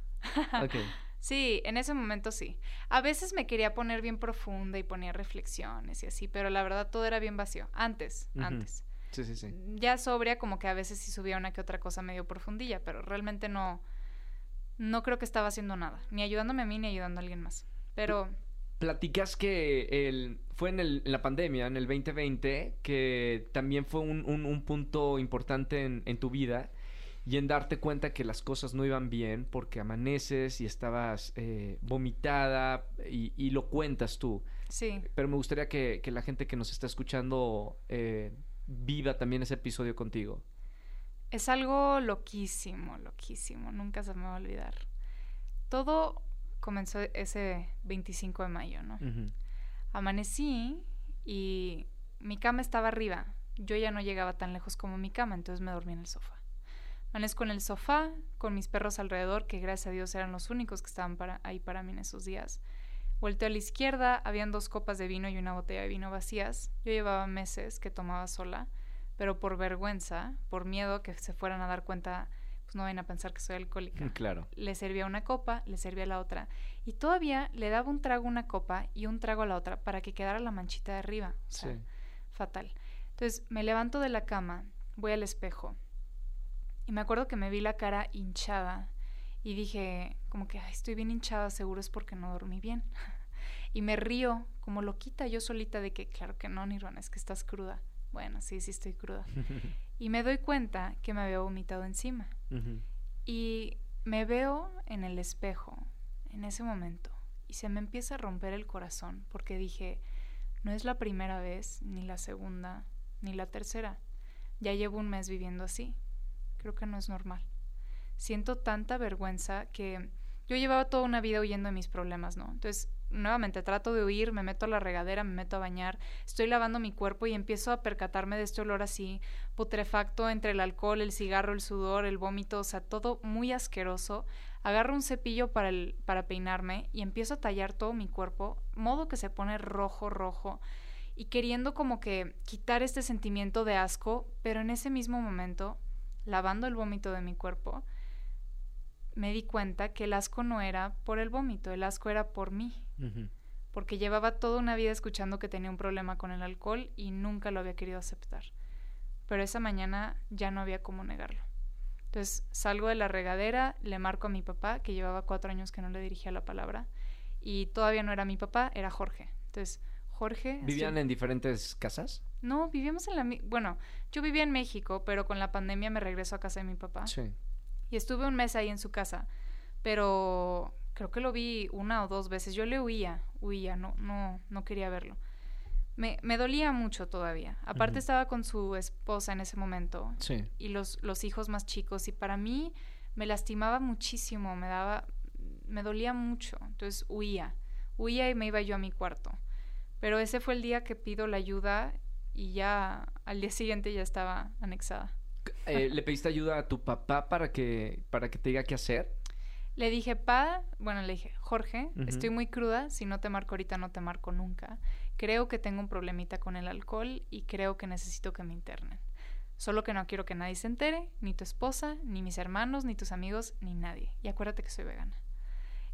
Ok.
Sí, en ese momento sí. A veces me quería poner bien profunda y ponía reflexiones y así, pero la verdad todo era bien vacío. Antes, antes.
Sí, sí, sí.
Ya sobria, como que a veces sí subía una que otra cosa medio profundilla, pero realmente no, no creo que estaba haciendo nada, ni ayudándome a mí ni ayudando a alguien más. Pero
Platicas que el, fue en, el- en la pandemia, en el 2020, que también fue un, un- un punto importante en, en tu vida y en darte cuenta que las cosas no iban bien porque amaneces y estabas eh, vomitada y, y lo cuentas tú.
sí,
Pero me gustaría que, que la gente que nos está escuchando eh, viva también ese episodio contigo.
es algo loquísimo, loquísimo, nunca se me va a olvidar. Todo comenzó ese 25 de mayo, ¿no? Amanecí y mi cama estaba arriba. Yo ya no llegaba tan lejos como mi cama, entonces me dormí en el sofá. Amanezco en el sofá, con mis perros alrededor, que gracias a Dios eran los únicos que estaban para, ahí para mí en esos días. Volteo a la izquierda, habían dos copas de vino y una botella de vino vacías. Yo llevaba meses que tomaba sola, pero por vergüenza, por miedo que se fueran a dar cuenta, pues no vayan a pensar que soy alcohólica
Claro.
le servía una copa, le servía la otra. Y todavía le daba un trago a una copa y un trago a la otra para que quedara la manchita de arriba. O sea,
Sí.
fatal. Entonces me levanto de la cama, voy al espejo y me acuerdo que me vi la cara hinchada y dije como que "Ay, estoy bien hinchada, seguro es porque no dormí bien. y me río como loquita yo solita de que claro que no, Nirvana, es que estás cruda. Bueno, sí, sí estoy cruda. Y me doy cuenta que me había vomitado encima. Y me veo en el espejo en ese momento y se me empieza a romper el corazón porque dije, no es la primera vez, ni la segunda, ni la tercera. Ya llevo un mes viviendo así. Creo que no es normal. Siento tanta vergüenza que yo llevaba toda una vida huyendo de mis problemas, ¿no? Entonces, nuevamente trato de huir, me meto a la regadera, me meto a bañar, estoy lavando mi cuerpo y empiezo a percatarme de este olor así putrefacto entre el alcohol, el cigarro, el sudor, el vómito, o sea, todo muy asqueroso. Agarro un cepillo para, el, para peinarme y empiezo a tallar todo mi cuerpo, modo que se pone rojo, rojo, y queriendo como que quitar este sentimiento de asco, pero en ese mismo momento, lavando el vómito de mi cuerpo, me di cuenta que el asco no era por el vómito, el asco era por mí porque llevaba toda una vida escuchando que tenía un problema con el alcohol y nunca lo había querido aceptar. Pero esa mañana ya no había cómo negarlo. Entonces salgo de la regadera, le marco a mi papá, que llevaba cuatro años que no le dirigía la palabra, y todavía no era mi papá, era Jorge. Entonces, Jorge...
¿Vivían en diferentes casas?
No, vivíamos en la... Bueno, yo vivía en México, pero con la pandemia me regreso a casa de mi papá.
Sí.
Y estuve un mes ahí en su casa, pero creo que lo vi una o dos veces. Yo le huía, huía, no, no, no quería verlo. Me, me dolía mucho todavía. Aparte estaba con su esposa en ese momento
Sí.
y los, los hijos más chicos y para mí me lastimaba muchísimo, me daba, me dolía mucho. Entonces huía, huía y me iba yo a mi cuarto. Pero ese fue el día que pido la ayuda y ya al día siguiente ya estaba anexada.
Eh, ¿Le pediste ayuda a tu papá para que, para que te diga qué hacer?
Le dije, pa, bueno, le dije, Jorge, estoy muy cruda, si no te marco ahorita no te marco nunca. Creo que tengo un problemita con el alcohol y creo que necesito que me internen. Solo que no quiero que nadie se entere, ni tu esposa, ni mis hermanos, ni tus amigos, ni nadie. Y acuérdate que soy vegana.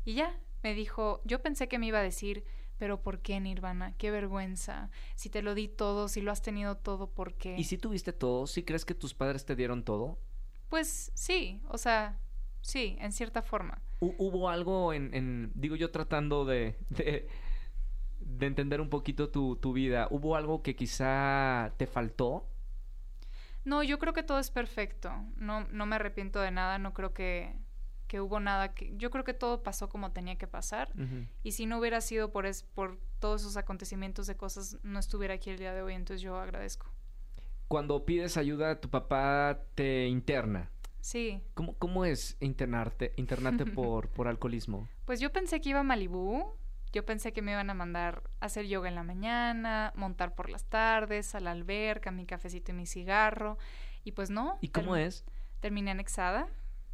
Y ya, me dijo, yo pensé que me iba a decir, pero ¿por qué, Nirvana? Qué vergüenza. Si te lo di todo, si lo has tenido todo, ¿por qué?
¿Y si tuviste todo? ¿Sí crees que tus padres te dieron todo?
Pues sí, o sea, sí, en cierta forma.
Hu- ¿Hubo algo en, en- digo yo tratando de, de, de entender un poquito tu, tu vida, ¿hubo algo que quizá te faltó?
No, yo creo que todo es perfecto. No, no me arrepiento de nada, no creo que, que hubo nada que... Yo creo que todo pasó como tenía que pasar. Y si no hubiera sido por, es, por todos esos acontecimientos de cosas, no estuviera aquí el día de hoy, entonces yo agradezco.
Cuando pides ayuda, tu papá te interna.
Sí,
¿Cómo, cómo es internarte, internarte por, por alcoholismo?
pues yo pensé que iba a Malibú, yo pensé que me iban a mandar a hacer yoga en la mañana, montar por las tardes, a la alberca, mi cafecito y mi cigarro, y pues no.
¿Y cómo es?
Terminé anexada,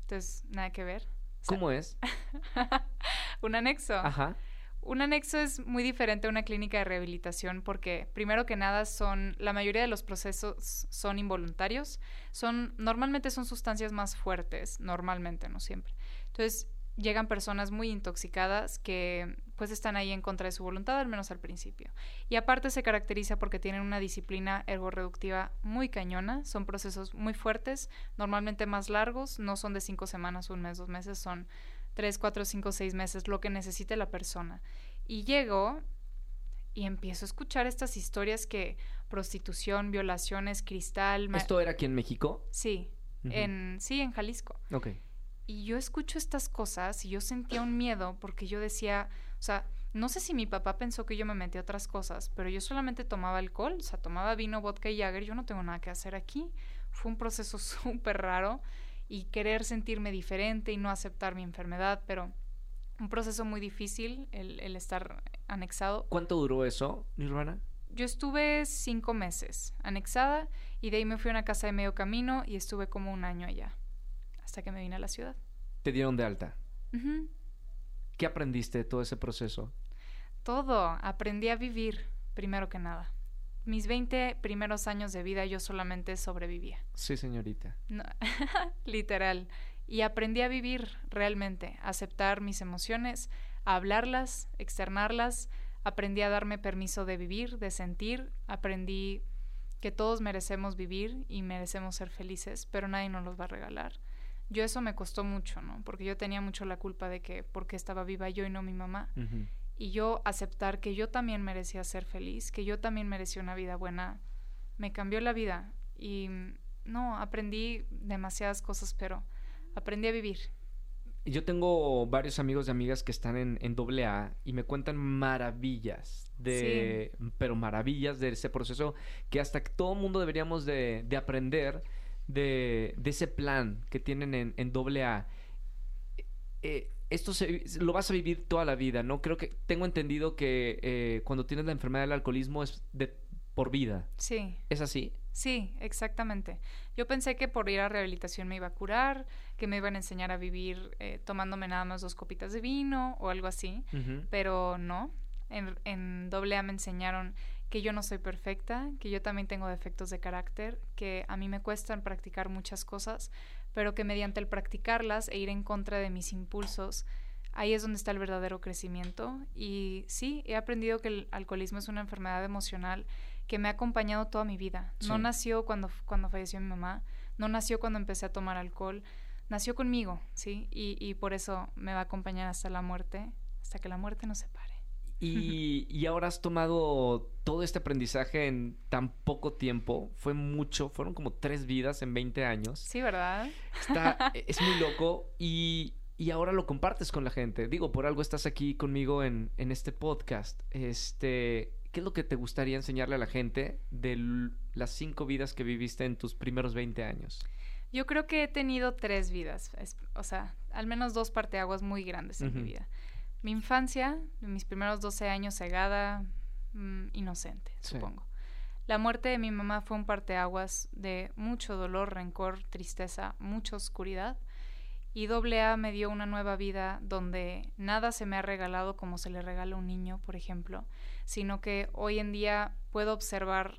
entonces nada que ver. O sea,
¿Cómo es?
un anexo.
Ajá.
un anexo es muy diferente a una clínica de rehabilitación porque primero que nada son la mayoría de los procesos son involuntarios, son normalmente son sustancias más fuertes, normalmente, no siempre. Entonces, llegan personas muy intoxicadas que pues están ahí en contra de su voluntad, al menos al principio. Y aparte se caracteriza porque tienen una disciplina ergorreductiva muy cañona, son procesos muy fuertes, normalmente más largos, no son de cinco semanas, un mes, dos meses, son tres, cuatro, cinco, seis meses, lo que necesite la persona. Y llego y empiezo a escuchar estas historias que prostitución, violaciones, cristal...
¿Esto era aquí en México?
Sí, en, sí, en Jalisco.
Ok.
Y yo escucho estas cosas y yo sentía un miedo porque yo decía, o sea, no sé si mi papá pensó que yo me metí a otras cosas, pero yo solamente tomaba alcohol, o sea, tomaba vino, vodka y Jagger, yo no tengo nada que hacer aquí. Fue un proceso súper raro y querer sentirme diferente y no aceptar mi enfermedad, pero un proceso muy difícil el, estar anexado.
¿Cuánto duró eso, Nirvana?
Yo estuve cinco meses anexada y de ahí me fui a una casa de medio camino y estuve como un año allá, hasta que me vine a la ciudad.
¿Te dieron de alta? ¿Qué aprendiste de todo ese proceso?
Todo, aprendí a vivir, primero que nada mis 20 primeros años de vida yo solamente sobrevivía.
Sí, señorita.
literal. Y aprendí a vivir realmente, a aceptar mis emociones, a hablarlas, externarlas. Aprendí a darme permiso de vivir, de sentir. Aprendí que todos merecemos vivir y merecemos ser felices, pero nadie nos los va a regalar. Yo eso me costó mucho, ¿no? Porque yo tenía mucho la culpa de que porque estaba viva yo y no mi mamá y yo aceptar que yo también merecía ser feliz, que yo también merecía una vida buena, me cambió la vida y no, aprendí demasiadas cosas, pero aprendí a vivir.
Yo tengo varios amigos y amigas que están en, en AA y me cuentan maravillas de, pero maravillas de ese proceso que hasta que todo mundo deberíamos de, de aprender de, de, ese plan que tienen en, en AA. Eh, esto se, lo vas a vivir toda la vida, ¿no? Creo que tengo entendido que eh, cuando tienes la enfermedad del alcoholismo es de por vida.
Sí.
¿Es así?
Sí, exactamente. Yo pensé que por ir a rehabilitación me iba a curar, que me iban a enseñar a vivir eh, tomándome nada más dos copitas de vino o algo así, pero no. En, en doble A me enseñaron que yo no soy perfecta, que yo también tengo defectos de carácter, que a mí me cuestan practicar muchas cosas, pero que mediante el practicarlas e ir en contra de mis impulsos, ahí es donde está el verdadero crecimiento. Y sí, he aprendido que el alcoholismo es una enfermedad emocional que me ha acompañado toda mi vida. No nació cuando, cuando falleció mi mamá, no nació cuando empecé a tomar alcohol, nació conmigo, ¿sí? Y, y por eso me va a acompañar hasta la muerte, hasta que la muerte nos separe.
Y, ahora has tomado todo este aprendizaje en tan poco tiempo. Fue mucho, fueron como tres vidas en 20 años.
Sí, ¿verdad?
Está, es muy loco y, ahora lo compartes con la gente. Digo, por algo estás aquí conmigo en, en este podcast. Este, ¿Qué es lo que te gustaría enseñarle a la gente de las cinco vidas que viviste en tus primeros 20 años?
Yo creo que he tenido tres vidas, o sea, al menos dos parteaguas muy grandes en mi vida. Mi infancia, mis primeros 12 años cegada, mm, inocente, supongo. La muerte de mi mamá fue un parteaguas de mucho dolor, rencor, tristeza, mucha oscuridad. Y doble A me dio una nueva vida donde nada se me ha regalado como se le regala a un niño, por ejemplo, sino que hoy en día puedo observar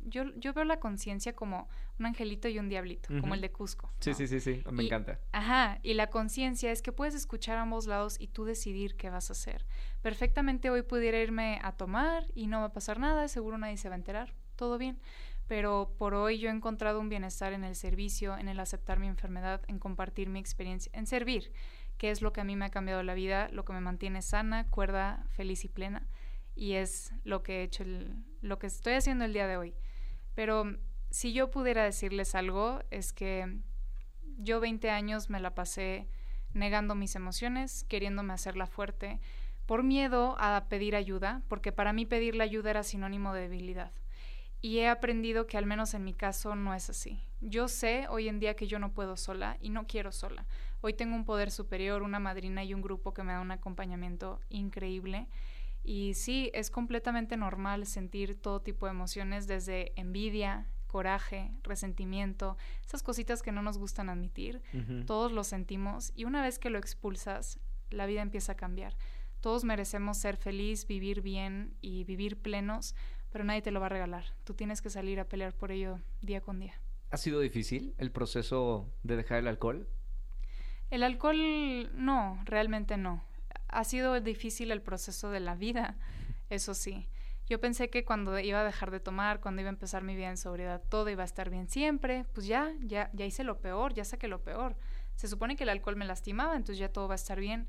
yo, yo veo la conciencia como un angelito y un diablito, como el de Cusco.
Sí, sí, sí, sí, me encanta.
Ajá, y la conciencia es que puedes escuchar a ambos lados y tú decidir qué vas a hacer. Perfectamente hoy pudiera irme a tomar y no va a pasar nada, seguro nadie se va a enterar, todo bien. Pero por hoy yo he encontrado un bienestar en el servicio, en el aceptar mi enfermedad, en compartir mi experiencia, en servir, que es lo que a mí me ha cambiado la vida, lo que me mantiene sana, cuerda, feliz y plena. Y es lo que he hecho, lo que estoy haciendo el día de hoy. Pero si yo pudiera decirles algo, es que yo 20 años me la pasé negando mis emociones, queriéndome hacerla fuerte, por miedo a pedir ayuda, porque para mí pedir la ayuda era sinónimo de debilidad. Y he aprendido que al menos en mi caso no es así. Yo sé hoy en día que yo no puedo sola y no quiero sola. Hoy tengo un poder superior, una madrina y un grupo que me da un acompañamiento increíble y sí, es completamente normal sentir todo tipo de emociones, desde envidia, coraje, resentimiento, esas cositas que no nos gustan admitir, todos lo sentimos y una vez que lo expulsas, la vida empieza a cambiar. Todos merecemos ser feliz, vivir bien y vivir plenos, pero nadie te lo va a regalar. Tú tienes que salir a pelear por ello día con día.
¿Ha sido difícil el proceso de dejar el alcohol?
El alcohol no, realmente no. Ha sido difícil el proceso de la vida, eso sí. Yo pensé que cuando iba a dejar de tomar, cuando iba a empezar mi vida en sobriedad, todo iba a estar bien siempre. Pues ya, ya, ya hice lo peor, ya saqué lo peor. Se supone que el alcohol me lastimaba, entonces ya todo va a estar bien.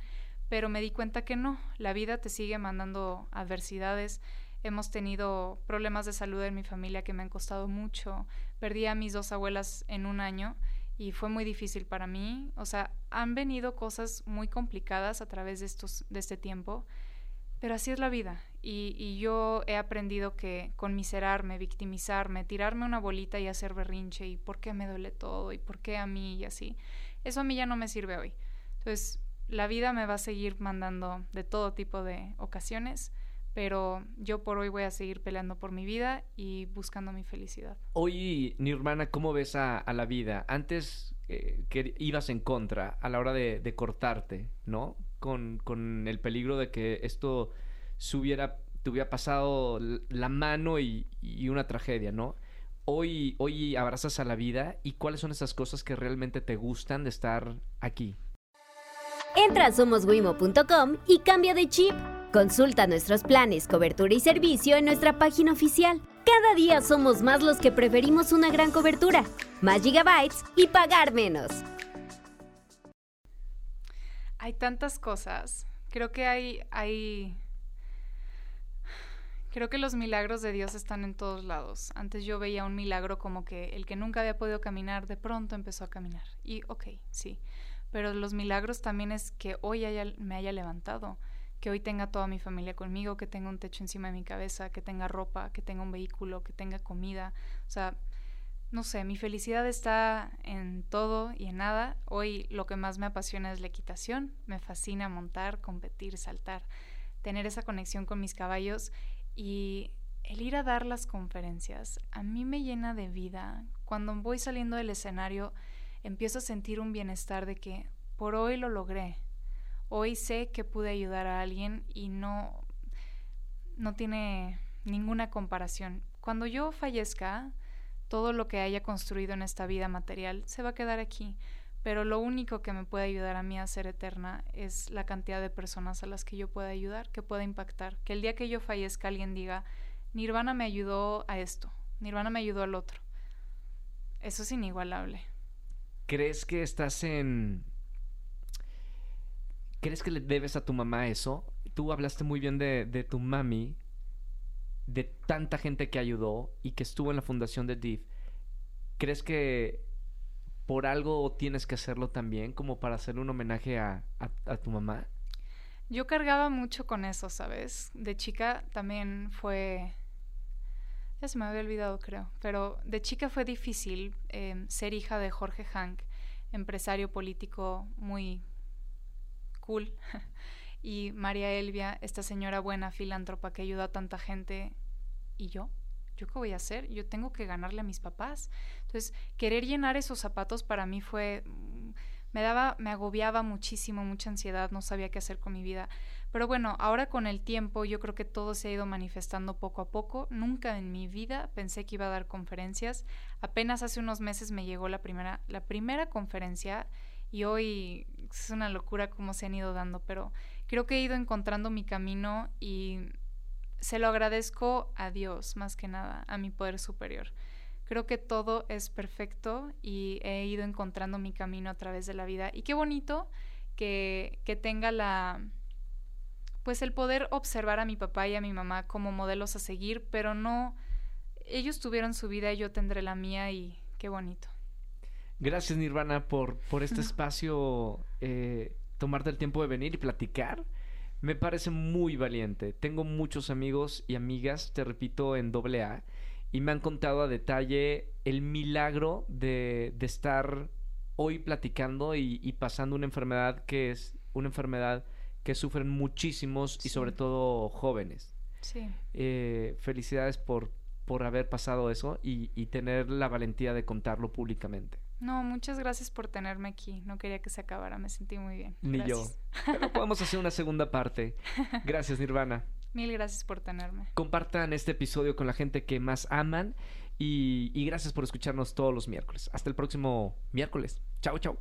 Pero me di cuenta que no, la vida te sigue mandando adversidades. Hemos tenido problemas de salud en mi familia que me han costado mucho. Perdí a mis dos abuelas en un año y fue muy difícil para mí. O sea, han venido cosas muy complicadas a través de, estos, de este tiempo, pero así es la vida. Y, yo he aprendido que conmiserarme, victimizarme, tirarme una bolita y hacer berrinche y por qué me duele todo y por qué a mí y así, eso a mí ya no me sirve hoy. Entonces, la vida me va a seguir mandando de todo tipo de ocasiones, pero yo por hoy voy a seguir peleando por mi vida y buscando mi felicidad.
Hoy, Nirvana, ¿cómo ves a, a la vida? Antes eh, que ibas en contra a la hora de, de cortarte, ¿no? Con, con el peligro de que esto se hubiera, te hubiera pasado la mano y, y, una tragedia, ¿no? Hoy, hoy abrazas a la vida y cuáles son esas cosas que realmente te gustan de estar aquí.
Entra a somoswimo.com y cambia de chip. Consulta nuestros planes, cobertura y servicio en nuestra página oficial. Cada día somos más los que preferimos una gran cobertura, más gigabytes y pagar menos.
Hay tantas cosas. Creo que hay, hay Creo que los milagros de Dios están en todos lados. Antes yo veía un milagro como que el que nunca había podido caminar de pronto empezó a caminar. Y ok, sí. Pero los milagros también es que hoy me haya levantado, que hoy tenga toda mi familia conmigo, que tenga un techo encima de mi cabeza, que tenga ropa, que tenga un vehículo, que tenga comida. O sea, no sé, mi felicidad está en todo y en nada. Hoy lo que más me apasiona es la equitación. Me fascina montar, competir, saltar, tener esa conexión con mis caballos y el ir a dar las conferencias a mí me llena de vida. Cuando voy saliendo del escenario, empiezo a sentir un bienestar de que por hoy lo logré. Hoy sé que pude ayudar a alguien y no, no tiene ninguna comparación. Cuando yo fallezca, todo lo que haya construido en esta vida material se va a quedar aquí pero lo único que me puede ayudar a mí a ser eterna es la cantidad de personas a las que yo pueda ayudar, que pueda impactar. Que el día que yo fallezca alguien diga, Nirvana me ayudó a esto, Nirvana me ayudó al otro. Eso es inigualable.
¿Crees que estás en... ¿Crees que le debes a tu mamá eso? Tú hablaste muy bien de, tu mami, de tanta gente que ayudó y que estuvo en la fundación de DIV. ¿Crees que por algo tienes que hacerlo también, como para hacer un homenaje a, tu mamá?
Yo cargaba mucho con eso, ¿sabes? De chica también fue... Ya se me había olvidado, creo. Pero de chica fue difícil eh, ser hija de Jorge Hank, empresario político muy cool. y María Elvia, esta señora buena, filántropa que ayuda a tanta gente. ¿Y yo? ¿Yo qué voy a hacer? Yo tengo que ganarle a mis papás. Entonces, querer llenar esos zapatos para mí fue, mm, me daba, me agobiaba muchísimo, mucha ansiedad, no sabía qué hacer con mi vida. Pero bueno, ahora con el tiempo yo creo que todo se ha ido manifestando poco a poco. Nunca en mi vida pensé que iba a dar conferencias. Apenas hace unos meses me llegó la primera, la primera conferencia y hoy es una locura cómo se han ido dando, pero creo que he ido encontrando mi camino y se lo agradezco a Dios más que nada, a mi poder superior. Creo que todo es perfecto y he ido encontrando mi camino a través de la vida. Y qué bonito que, que tenga la, pues el poder observar a mi papá y a mi mamá como modelos a seguir, pero no, ellos tuvieron su vida y yo tendré la mía y qué bonito.
Gracias Nirvana por, por este espacio, eh, tomarte el tiempo de venir y platicar. Me parece muy valiente. Tengo muchos amigos y amigas, te repito, en doble A, y me han contado a detalle el milagro de, de estar hoy platicando y, pasando una enfermedad que es una enfermedad que sufren muchísimos y sobre todo jóvenes.
Sí.
Eh, felicidades por, por haber pasado eso y, y tener la valentía de contarlo públicamente.
No, muchas gracias por tenerme aquí. No quería que se acabara, me sentí muy bien.
Ni yo.
Gracias.
Pero podemos hacer una segunda parte. Gracias, Nirvana.
Mil gracias por tenerme.
Compartan este episodio con la gente que más aman y, y gracias por escucharnos todos los miércoles. Hasta el próximo miércoles. Chao, chao.